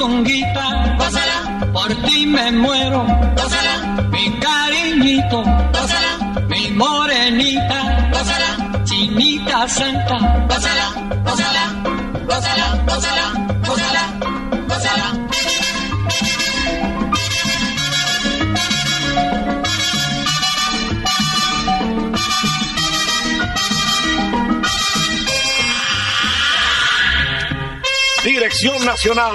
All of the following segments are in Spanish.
Mi puchonguita, gózala, por ti me muero, gózala, mi cariñito, gózala, mi morenita, gózala, chinita santa, gózala, gózala, gózala, gózala, gózala, gózala. Dirección Nacional,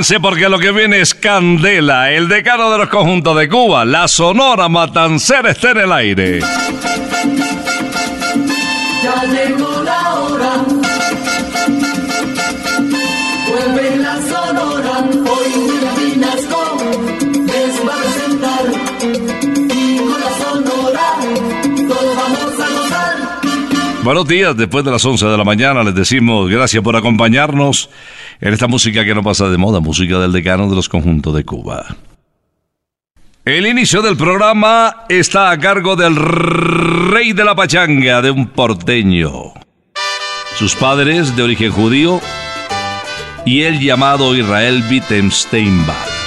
Prepárense porque lo que viene es Candela, el decano de los conjuntos de Cuba. La Sonora Matancera está en el aire. Ya llegó la hora. Vuelve la sonora. Hoy Vinasco les va a presentar. Y con la sonora todos vamos a gozar. Buenos días, después de las 11 de la mañana les decimos gracias por acompañarnos en esta música que no pasa de moda, música del decano de los conjuntos de Cuba. El inicio del programa está a cargo del rey de la pachanga, de un porteño. Sus padres de origen judío y el llamado Israel Wittgensteinbach.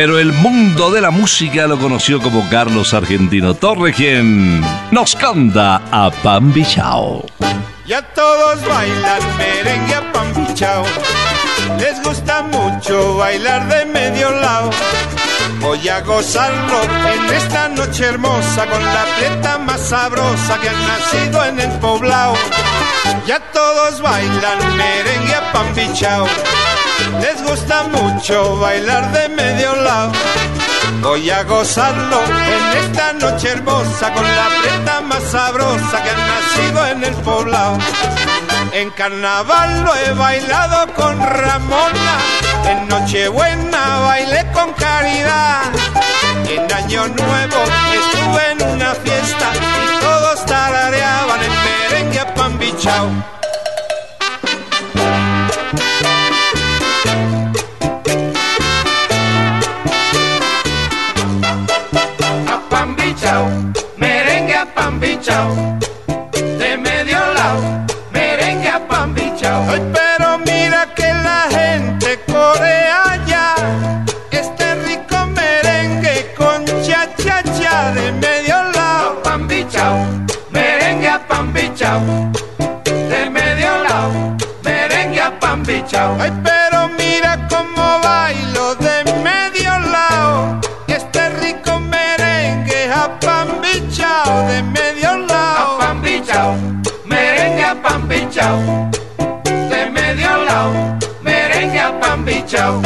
Pero el mundo de la música lo conoció como Carlos Argentino Torre, quien nos canta a Pan Bichao. Ya todos bailan merengue a pan bichao. Les gusta mucho bailar de medio lado. Voy a gozarlo en esta noche hermosa con la prieta más sabrosa que ha nacido en el poblado. Ya todos bailan merengue a pan bichao. Les gusta mucho bailar de medio lado. Voy a gozarlo en esta noche hermosa con la preta más sabrosa que ha nacido en el poblado. En carnaval lo he bailado con Ramona, en Nochebuena bailé con Caridad. En Año Nuevo estuve en una fiesta y todos tarareaban el merengue a pan bichao. De medio lado, merengue a pan bichao. Ay, pero mira que la gente corea ya este rico merengue con cha cha cha de medio lado. Pan bichao, merengue a pan bichao. De medio lado, merengue a pan bichao. Ay, pero De medio lado, merengue a pan bichao.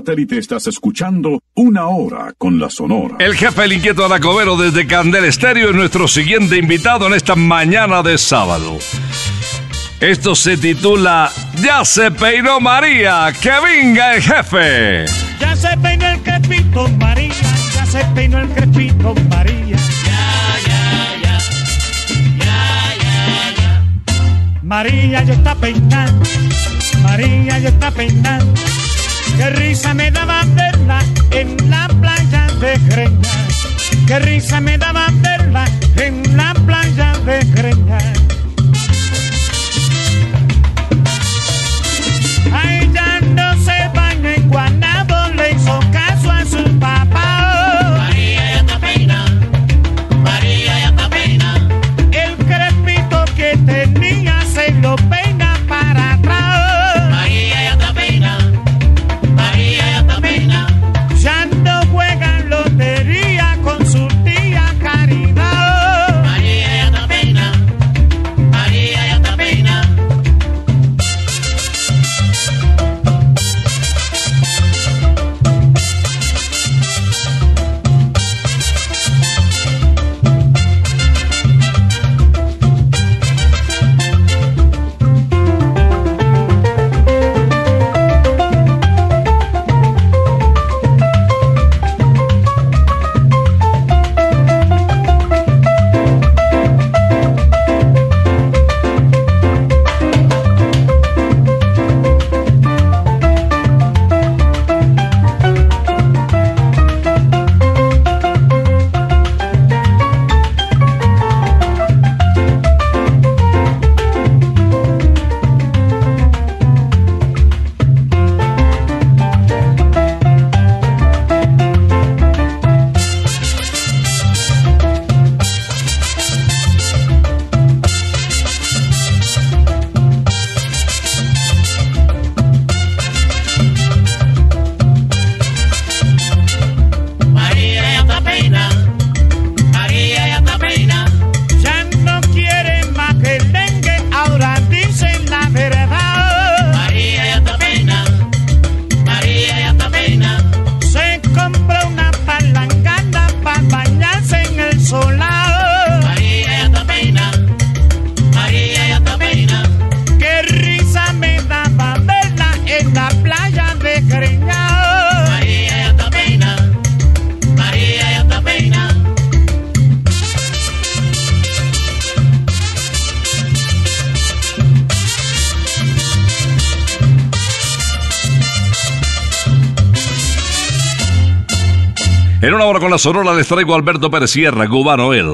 Satélite estás escuchando Una Hora con la Sonora. El jefe el inquieto Anacobero desde Candel Estéreo es nuestro siguiente invitado en esta mañana de sábado. Esto se titula Ya se peinó María, que venga el jefe. Ya se peinó el crepito María, ya se peinó el crepito María. María ya está peinando, María ya está peinando. Qué risa me daba verla en la playa de Greña. Qué risa me daba verla en la playa de Greña. En una hora con la sonora les traigo a Alberto Pérez Sierra, cubano él.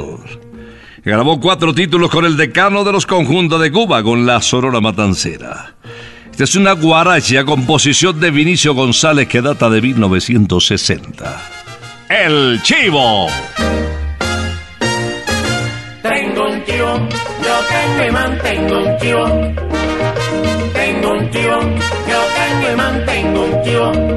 Grabó cuatro títulos con el decano de los conjuntos de Cuba, con la Sonora Matancera. Esta es una guaracha, composición de Vinicio González que data de 1960. El Chivo. Tengo un chivo, yo tengo y mantengo un chivo. Tengo un chivo, yo tengo y mantengo un chivo.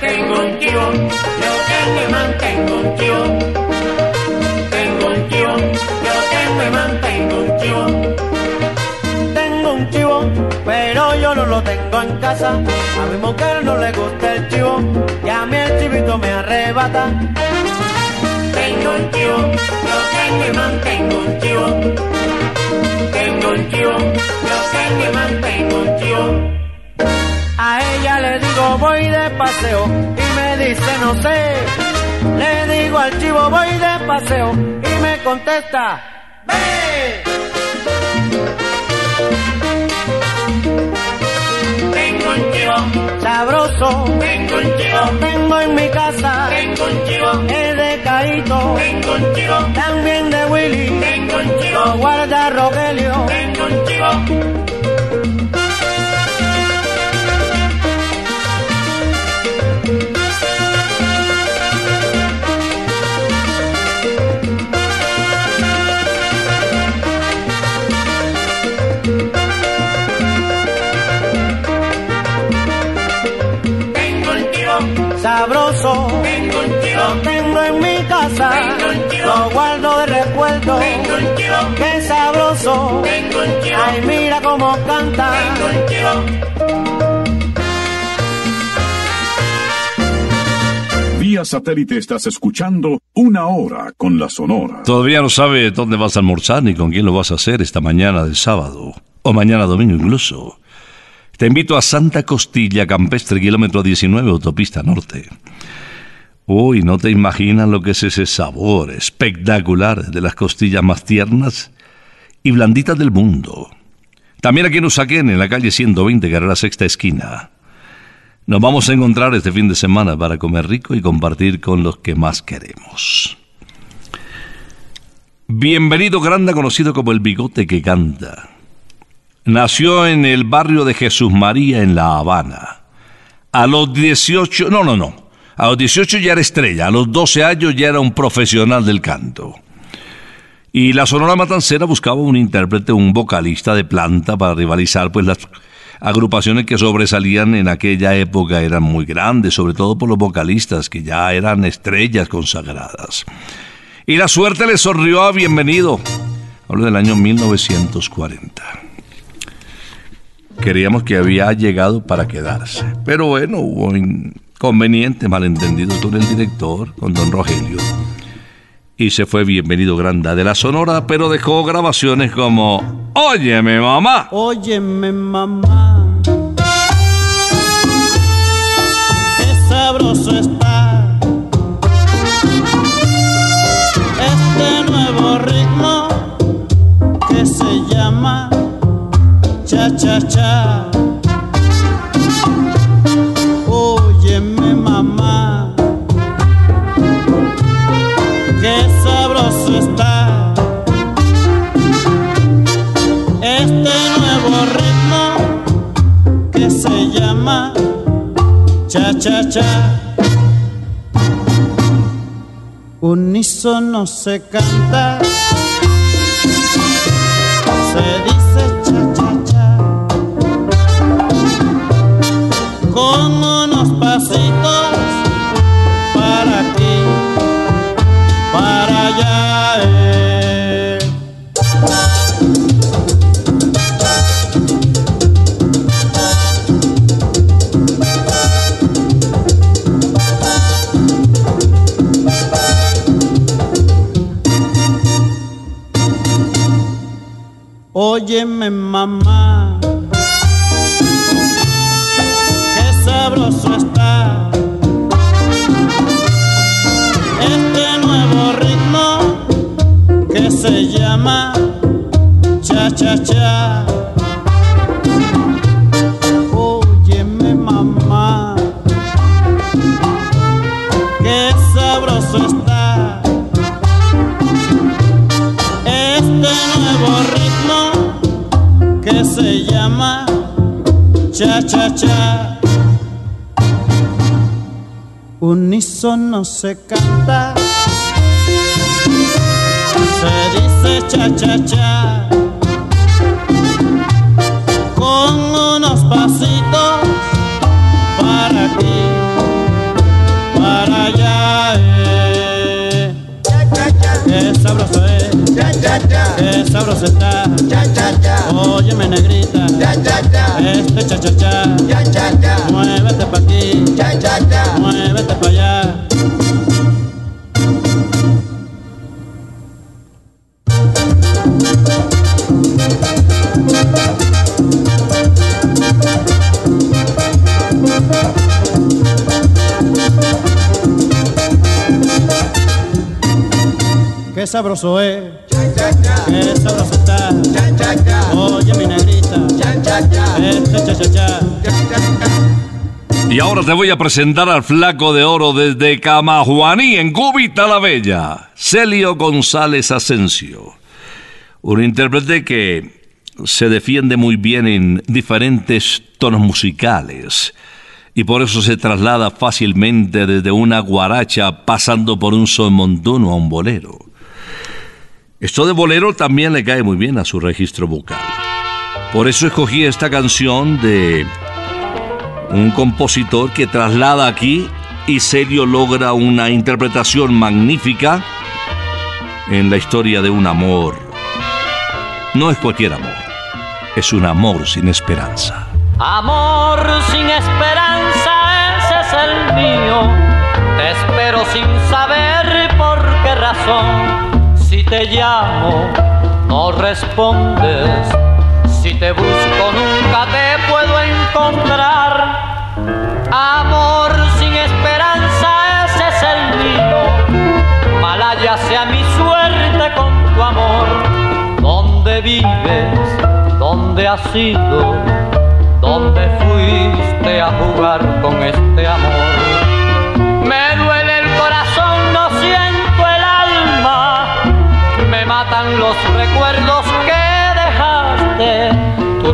Tengo un chivo, yo tengo y mantengo un chivo. Tengo un chivo, yo tengo y mantengo un chivo. Tengo un chivo, pero yo no lo tengo en casa. A mi mujer no le gusta el chivo y a mí el chivito me arrebata. Tengo un chivo, yo tengo y mantengo un chivo. Tengo un chivo, yo tengo y mantengo un chivo. A ella le digo voy de paseo y me dice no sé. Le digo al chivo voy de paseo y me contesta. ¡Ve! Tengo un chivo, Sabroso, tengo un chivo, tengo en mi casa. tengo un chivo, Es de Caíto, tengo un chivo, también de Willy. tengo un chivo, Lo guarda Rogelio. tengo un chivo. Ay, mira cómo canta. Vía satélite estás escuchando Una Hora con la Sonora. Todavía no sabe dónde vas a almorzar ni con quién lo vas a hacer esta mañana de sábado, o mañana domingo incluso. Te invito a Santa Costilla Campestre, kilómetro 19, autopista norte. Uy, no te imaginas lo que es ese sabor espectacular de las costillas más tiernas y blanditas del mundo. También aquí en Usaquén, en la calle 120, carrera sexta esquina. Nos vamos a encontrar este fin de semana para comer rico y compartir con los que más queremos. Bienvenido Granda, conocido como el bigote que canta. Nació en el barrio de Jesús María en La Habana. A los 18, no, no, no. A los 18 ya era estrella, a los 12 años ya era un profesional del canto. Y la Sonora Matancera buscaba un intérprete, un vocalista de planta para rivalizar, pues las agrupaciones que sobresalían en aquella época eran muy grandes, sobre todo por los vocalistas que ya eran estrellas consagradas. Y la suerte le sonrió a Bienvenido. Hablo del año 1940. Queríamos que había llegado para quedarse. Pero bueno, hubo inconvenientes, malentendidos con el director, con don Rogelio. Y se fue Bienvenido Granda de la Sonora, pero dejó grabaciones como Óyeme mamá. Óyeme, mamá. Qué sabroso está. Este nuevo ritmo que se llama cha cha cha. Se llama cha cha cha. Unísono se canta, se dice Óyeme mamá, qué sabroso está este nuevo ritmo que se llama cha cha cha. Cha cha cha. Unísono se canta, se dice cha cha cha, con unos pasitos para aquí, para allá. eh. Sabroso es, qué sabroso está. Óyeme negrita, este cha cha cha, muévete pa' aquí, muévete pa' allá. Qué sabroso es, qué sabroso está. Oye mi negrita, este cha cha cha. Y ahora te voy a presentar al flaco de oro desde Camajuaní, en Cúbita la Bella, Celio González Asensio. Un intérprete que se defiende muy bien en diferentes tonos musicales y por eso se traslada fácilmente desde una guaracha pasando por un son montuno a un bolero. Esto de bolero también le cae muy bien a su registro vocal. Por eso escogí esta canción de un compositor que traslada aquí y Celio logra una interpretación magnífica en la historia de un amor. No es cualquier amor, es un amor sin esperanza. Amor sin esperanza, ese es el mío. Te llamo, no respondes. Si te busco, nunca te puedo encontrar. Amor sin esperanza, ese es el mío. Malaya sea mi suerte con tu amor. ¿Dónde vives? ¿Dónde has ido? ¿Dónde fuiste a jugar con este amor?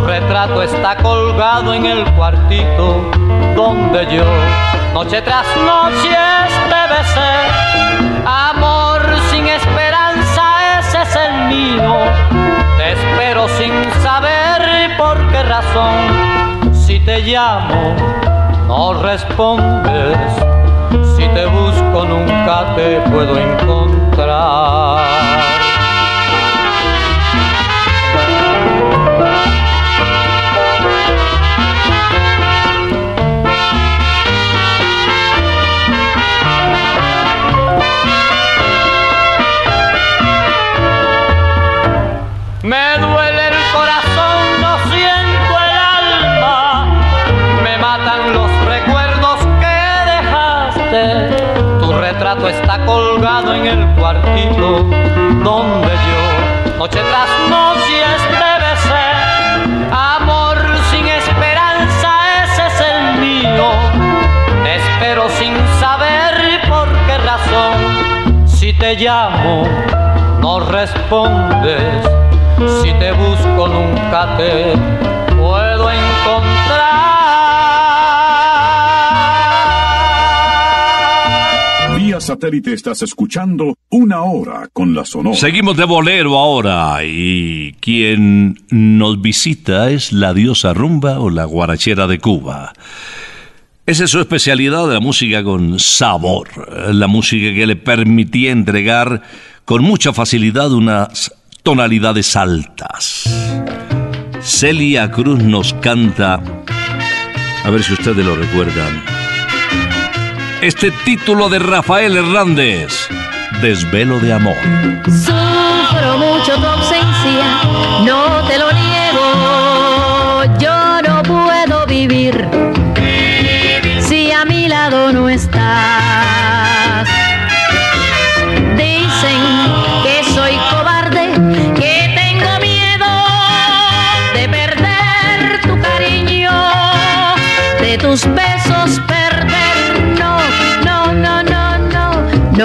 Retrato está colgado en el cuartito donde yo noche tras noche te besé. Amor sin esperanza, ese es el mío. Te espero sin saber por qué razón. Si te llamo, no respondes. Si te busco, nunca te puedo encontrar. Está colgado en el cuartito donde yo, noche tras noche, besé. Amor sin esperanza, ese es el mío. Espero sin saber por qué razón. Si te llamo, no respondes. Si te busco nunca te puedo encontrar. Satélite estás escuchando una hora con la sonora. Seguimos de bolero ahora y quien nos visita es la diosa rumba o la guarachera de Cuba. Esa es su especialidad la música con sabor, la música que le permitía entregar con mucha facilidad unas tonalidades altas. Celia Cruz nos canta, a ver si ustedes lo recuerdan, este título de Rafael Hernández, Desvelo de Amor.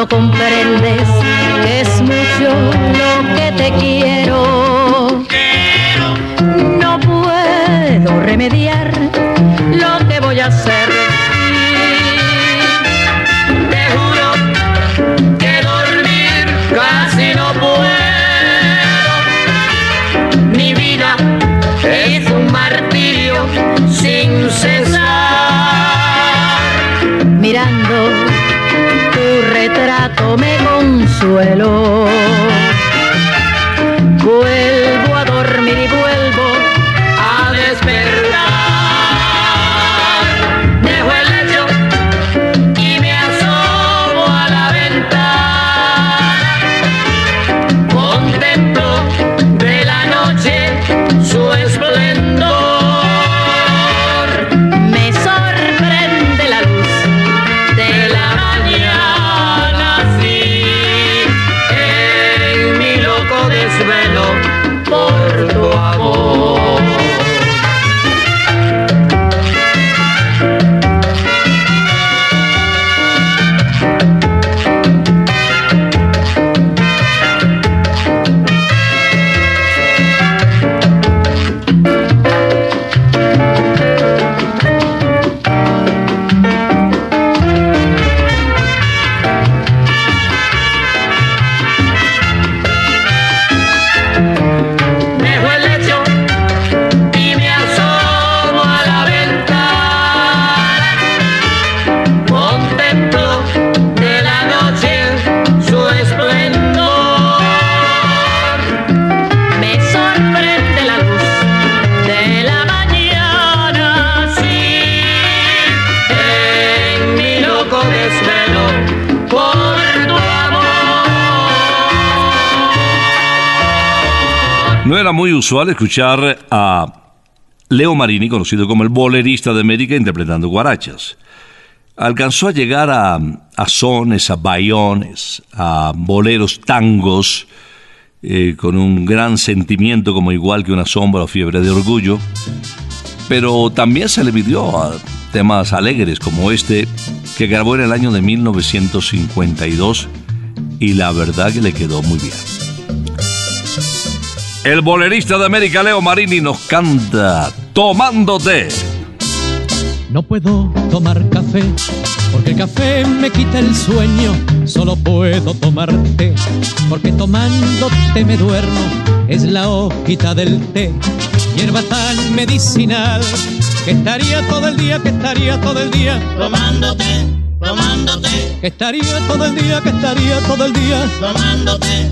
no comprendes. Vuelo. No era muy usual escuchar a Leo Marini, conocido como el bolerista de América, interpretando guarachas. Alcanzó a llegar a, a sones, a bayones, a boleros tangos, eh, con un gran sentimiento como igual que una sombra o fiebre de orgullo, pero también se le midió a temas alegres como este que grabó en el año de 1952 y la verdad que le quedó muy bien. El bolerista de América, Leo Marini, nos canta Tomándote. No puedo tomar café porque el café me quita el sueño. Solo puedo tomar té porque tomándote me duermo. Es la hojita del té, hierba tan medicinal que estaría todo el día, que estaría todo el día Tomándote, tomándote, que estaría todo el día, que estaría todo el día. tomándote,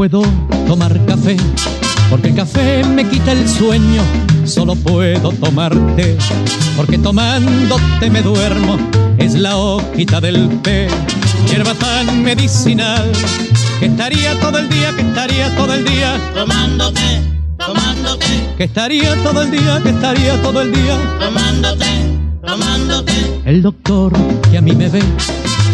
Puedo tomar café porque el café me quita el sueño. Solo puedo tomar té porque tomándote me duermo. Es la hojita del té, hierba tan medicinal que estaría todo el día, que estaría todo el día, Tomándote, tomándote, que estaría todo el día, que estaría todo el día. tomándote, tomándote. El doctor que a mí me ve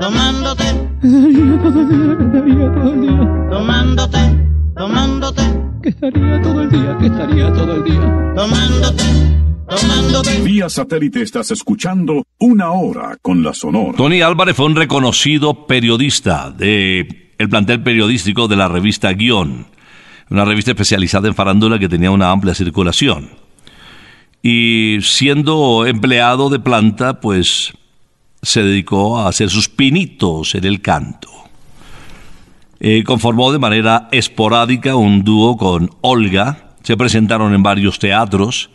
tomándote, que estaría todo el día, que estaría todo el día. tomándote, tomándote, Que estaría todo el día, que estaría todo el día. tomándote, tomándote. Vía satélite estás escuchando Una Hora con la Sonora. Tony Álvarez fue un reconocido periodista de el plantel periodístico de la revista Guión, una revista especializada en farándula que tenía una amplia circulación. Y siendo empleado de planta, pues se dedicó a hacer sus pinitos en el canto. Eh, conformó de manera esporádica un dúo con Olga, se presentaron en varios teatros,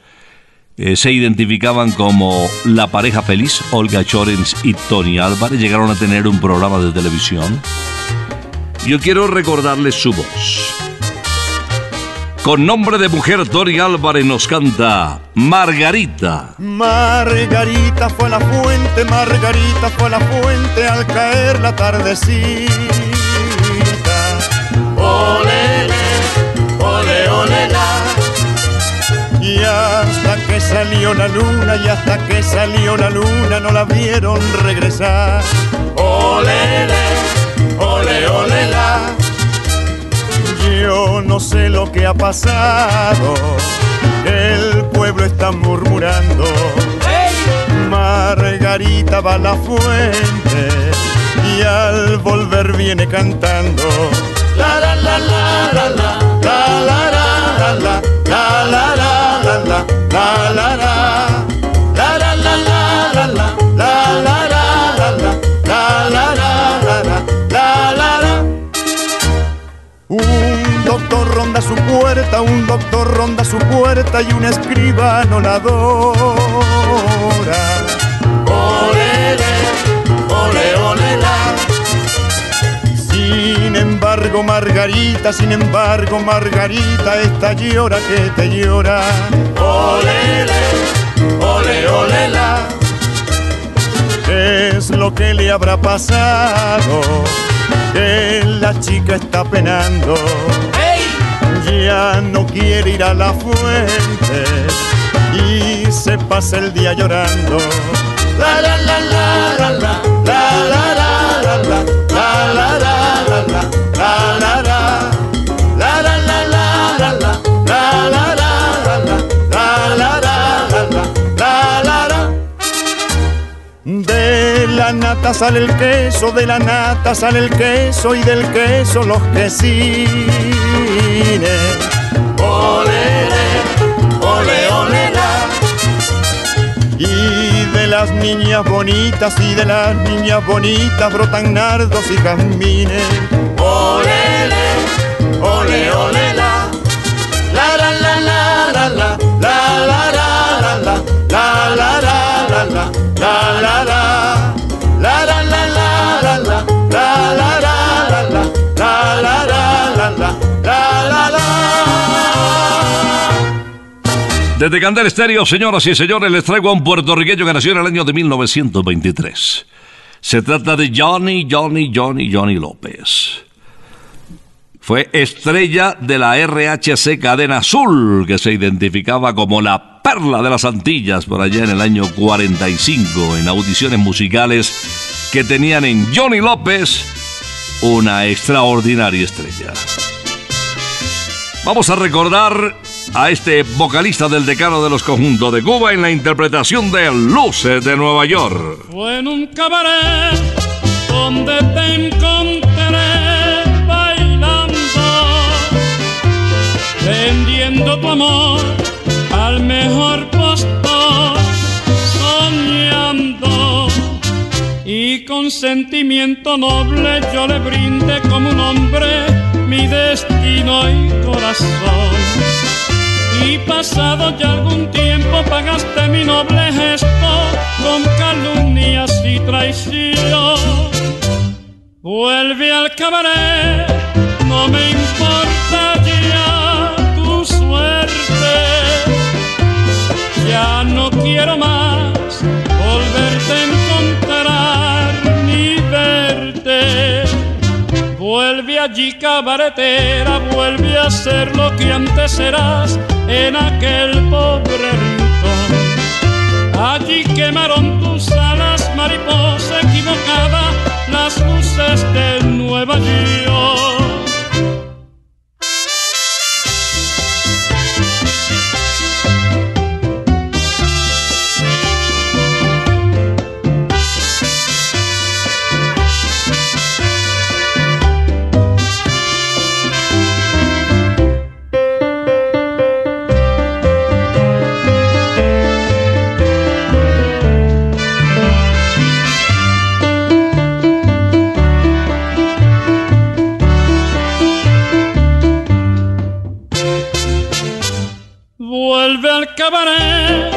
eh, se identificaban como la pareja feliz, Olga Chorens y Tony Álvarez. Llegaron a tener un programa de televisión. Yo quiero recordarles su voz. Con nombre de mujer, Tony Álvarez nos canta Margarita. Margarita fue la fuente, Margarita fue la fuente al caer la tardecita. Olele, ole, ole, la. Y hasta que salió la luna, y hasta que salió la luna, no la vieron regresar. Olele, ole, ole, la. Yo no sé lo que ha pasado, el pueblo está murmurando. Margarita va a la fuente y al volver viene cantando. La la la la la la la la la la la la la la la la la la la la un doctor ronda su puerta, un doctor ronda su puerta y un escribano la adora. Olele, ole, ole, la. Sin embargo, Margarita, sin embargo, Margarita, esta llora que te llora. Olele, ole, ole, la. Es lo que le habrá pasado que la chica está penando. Ya no quiere ir a la fuente y se pasa el día llorando. La la la la la la la la la la nata sale el queso, de la nata sale el queso y del queso los quesines. Olele, ole, ole. Y de las niñas bonitas y de las niñas bonitas brotan nardos y jazmines. Olele, ole, ole, la. La la la la la la la la la la la la la la la la la la Desde Candel Estéreo, señoras y señores, les traigo a un puertorriqueño que nació en el año de 1923. Se trata de Johnny, Johnny, Johnny, Johnny López. Fue estrella de la RHC Cadena Azul, que se identificaba como la perla de las Antillas por allá en el año 45, en audiciones musicales que tenían en Johnny López una extraordinaria estrella. Vamos a recordar a este vocalista del decano de los conjuntos de Cuba en la interpretación de Luces de Nueva York. Fue en un cabaret donde te encontré bailando, vendiendo tu amor al mejor postor, soñando. Y con sentimiento noble yo le brindé como un hombre mi destino y corazón. Y pasado ya algún tiempo pagaste mi noble gesto con calumnias y traición. Vuelve al cabaret, no me importa ya tu suerte. Ya no quiero más volverte a encontrar ni verte. Vuelve allí cabaretera, vuelve a ser lo que antes eras en aquel pobre rincón. Allí quemaron tus alas, mariposa equivocada, las luces de Nueva York. acabaré,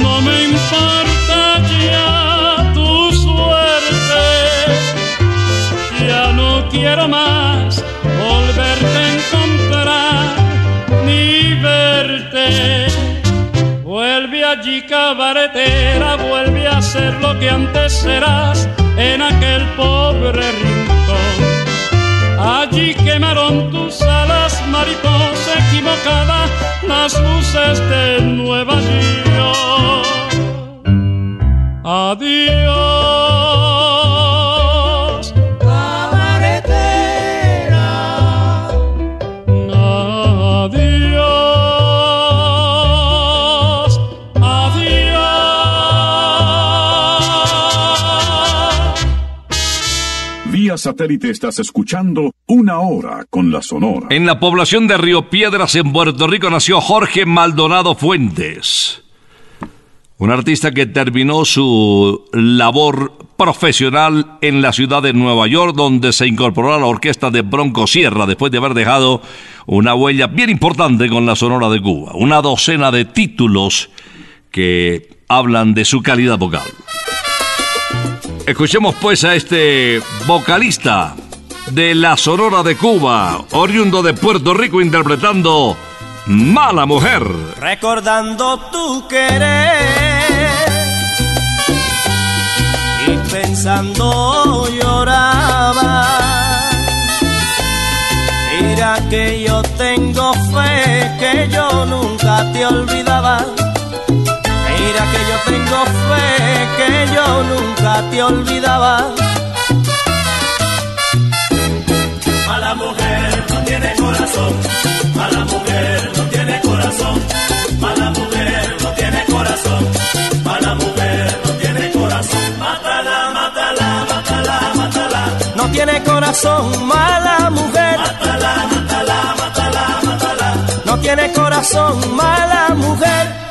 no me importa ya tu suerte. Ya no quiero más volverte a encontrar ni verte. Vuelve allí cabaretera, vuelve a ser lo que antes serás en aquel pobre rincón. Allí quemaron tus alas mariposa equivocada, las luces de Nueva York. Adiós, satélite estás escuchando Una Hora con la Sonora. En la población de Río Piedras, en Puerto Rico, nació Jorge Maldonado Fuentes. Un artista que terminó su labor profesional en la ciudad de Nueva York, donde se incorporó a la orquesta de Bronco Sierra después de haber dejado una huella bien importante con la Sonora de Cuba. Una docena de títulos que hablan de su calidad vocal. Escuchemos pues a este vocalista de la Sonora de Cuba, oriundo de Puerto Rico, interpretando Mala Mujer. recordando tu querer y pensando lloraba. Mira que yo tengo fe que yo nunca te olvidaba. Mira que yo tengo fe que yo nunca te olvidaba. Mala mujer no tiene corazón. Mala mujer no tiene corazón. Mala mujer no tiene corazón. Mala mujer no tiene corazón. Mátala, mátala, mátala, mátala. No tiene corazón, mala mujer. Mátala, mátala, mátala, mátala. No tiene corazón, mala mujer.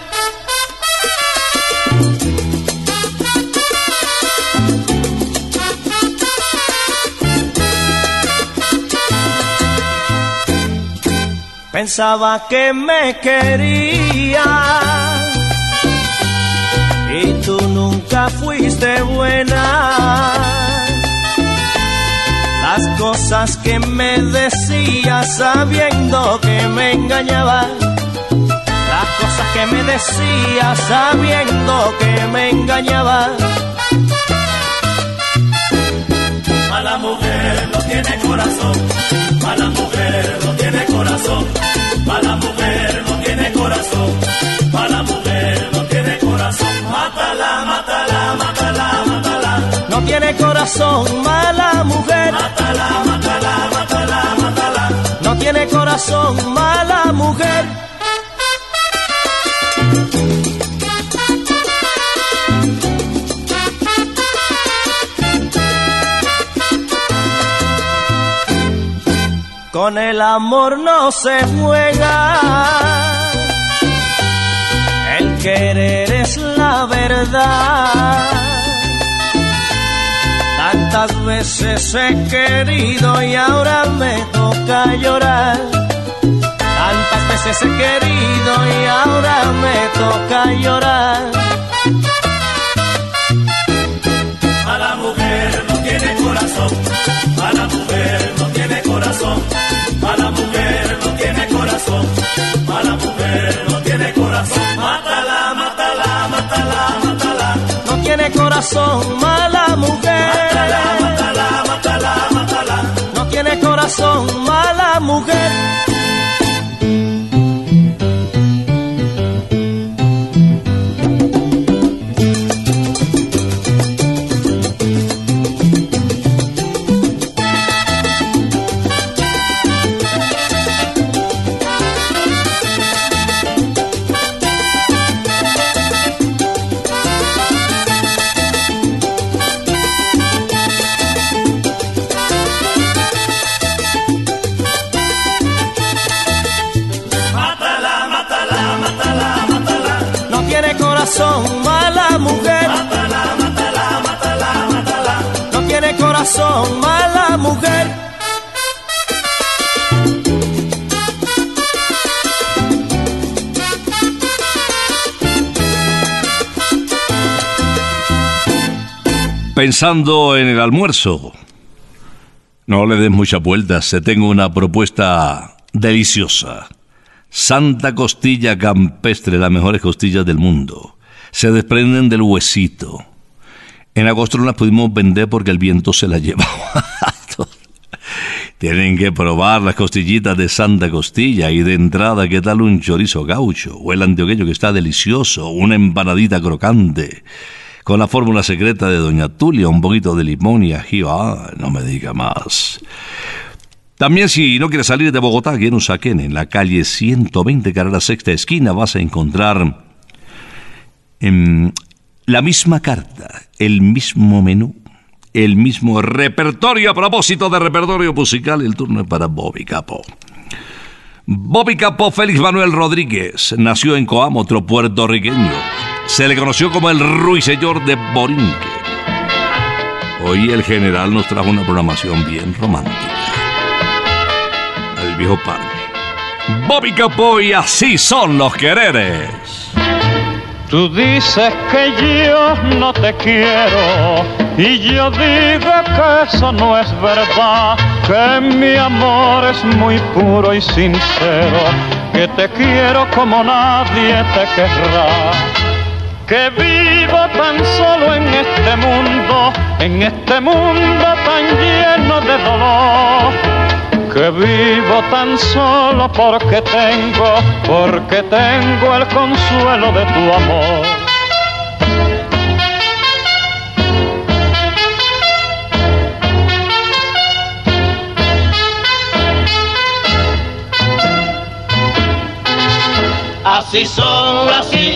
Pensaba que me quería y tú nunca fuiste buena. Las cosas que me decías sabiendo que me engañabas. Las cosas que me decías sabiendo que me engañabas. Mala mujer no tiene corazón. Mala mujer no tiene corazón. Mala mujer no tiene corazón. Mala mujer no tiene corazón. Mátala, mátala, mátala, mátala. No tiene corazón, mala mujer. Mátala, mátala, mátala, mátala. No tiene corazón, mala mujer. Con el amor no se juega. El querer es la verdad. Tantas veces he querido y ahora me toca llorar. Tantas veces he querido y ahora me toca llorar. Mala mujer no tiene corazón. Mala mujer no tiene corazón. Mala mujer no tiene corazón. Mala mujer no tiene corazón. Mátala, mátala, mátala, mátala. No tiene corazón, mala mujer. Mátala, mátala, mátala, mátala. No tiene corazón, mala mujer. Pensando en el almuerzo. No le des muchas vueltas, te tengo una propuesta deliciosa. Santa Costilla Campestre, las mejores costillas del mundo. Se desprenden del huesito. En agosto no las pudimos vender porque el viento se las llevaba. Tienen que probar las costillitas de Santa Costilla y de entrada, ¿qué tal un chorizo gaucho? O el antioqueño que está delicioso, una empanadita crocante con la fórmula secreta de Doña Tulia, un poquito de limón y ají. Ah, no me diga más. También si no quieres salir de Bogotá, aquí en Usaquén, en la calle 120, carrera sexta esquina, vas a encontrar en la misma carta, el mismo menú, el mismo repertorio. A propósito de repertorio musical, el turno es para Bobby Capo. Bobby Capo Félix Manuel Rodríguez nació en Coam, otro puertorriqueño se le conoció como el ruiseñor de Borinque. Hoy el general nos trajo una programación bien romántica. Al viejo padre. Bobby Capoy, así son los quereres. Tú dices que yo no te quiero y yo digo que eso no es verdad, que mi amor es muy puro y sincero, que te quiero como nadie te querrá que vivo tan solo en este mundo, en este mundo tan lleno de dolor. Que vivo tan solo porque tengo, porque tengo el consuelo de tu amor. Así son, así,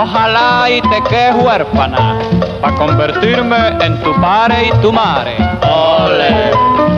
Ojalá y te quedes huérfana para convertirme en tu padre y tu madre. Ole.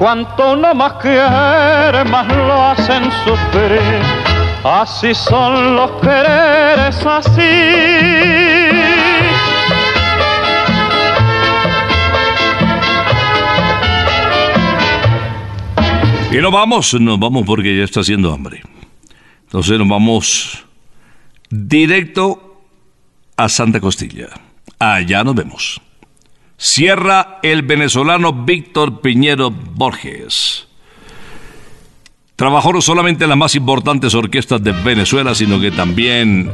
Cuanto uno más quiere, más lo hacen sufrir. Así son los quereres, así. Y nos vamos, nos vamos porque ya está haciendo hambre. Entonces nos vamos directo a Santa Costilla. Allá nos vemos. Cierra el venezolano Víctor Piñero Borges. Trabajó no solamente en las más importantes orquestas de Venezuela, sino que también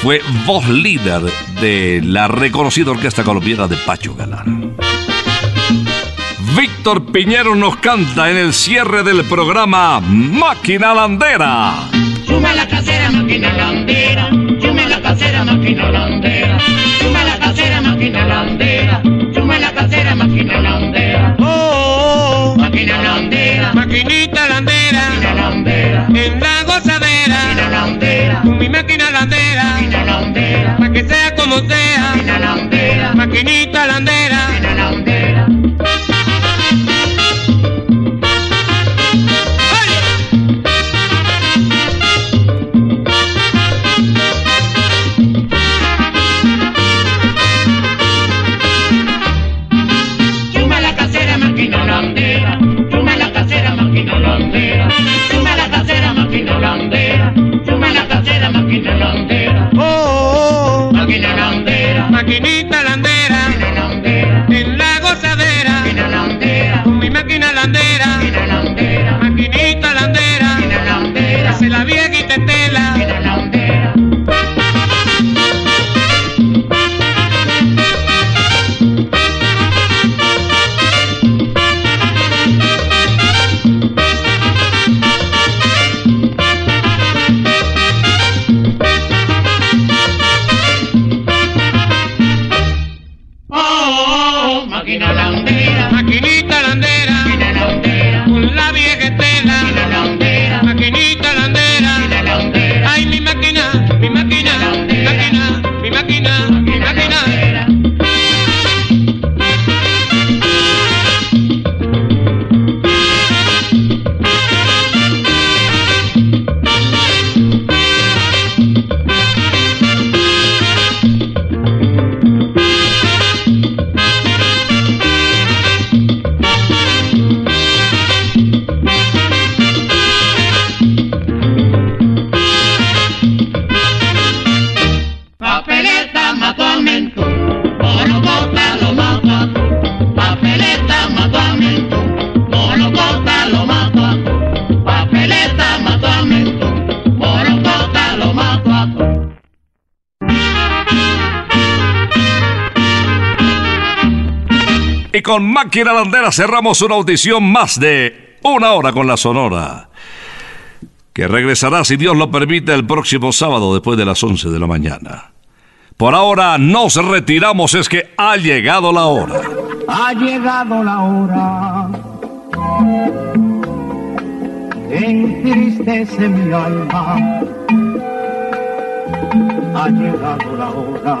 fue voz líder de la reconocida orquesta colombiana de Pacho Galán. Víctor Piñero nos canta en el cierre del programa Máquina Landera. Suma la casera, máquina landera. Suma la casera, máquina landera. Suma la casera, máquina landera. La casera, máquina landera. Oh, Máquina landera. maquinita landera, Máquina landera. en la gozadera, Máquina landera. con mi máquina landera, Máquina landera. pa' que sea como sea, Máquina maquinita. Máquina landera. Suma la casera, máquina la casera, Bandera. Con Máquina Landera cerramos una audición más de una hora con la Sonora. Que regresará, si Dios lo permite, el próximo sábado después de las 11 de la mañana. Por ahora nos retiramos, es que ha llegado la hora. Ha llegado la hora entristece mi alma. Ha llegado la hora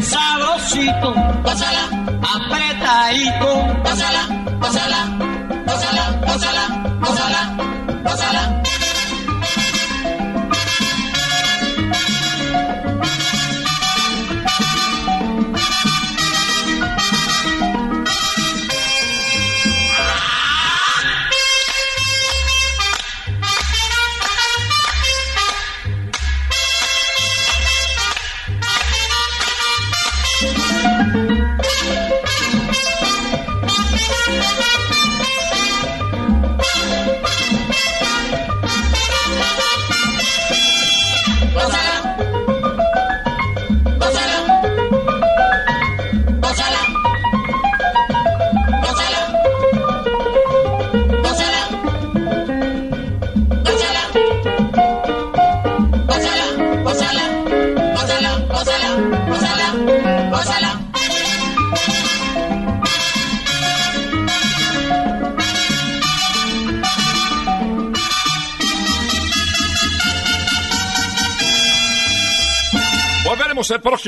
bien sabrosito. Pásala, apretadito. Pásala, pásala, pásala, pásala, pásala.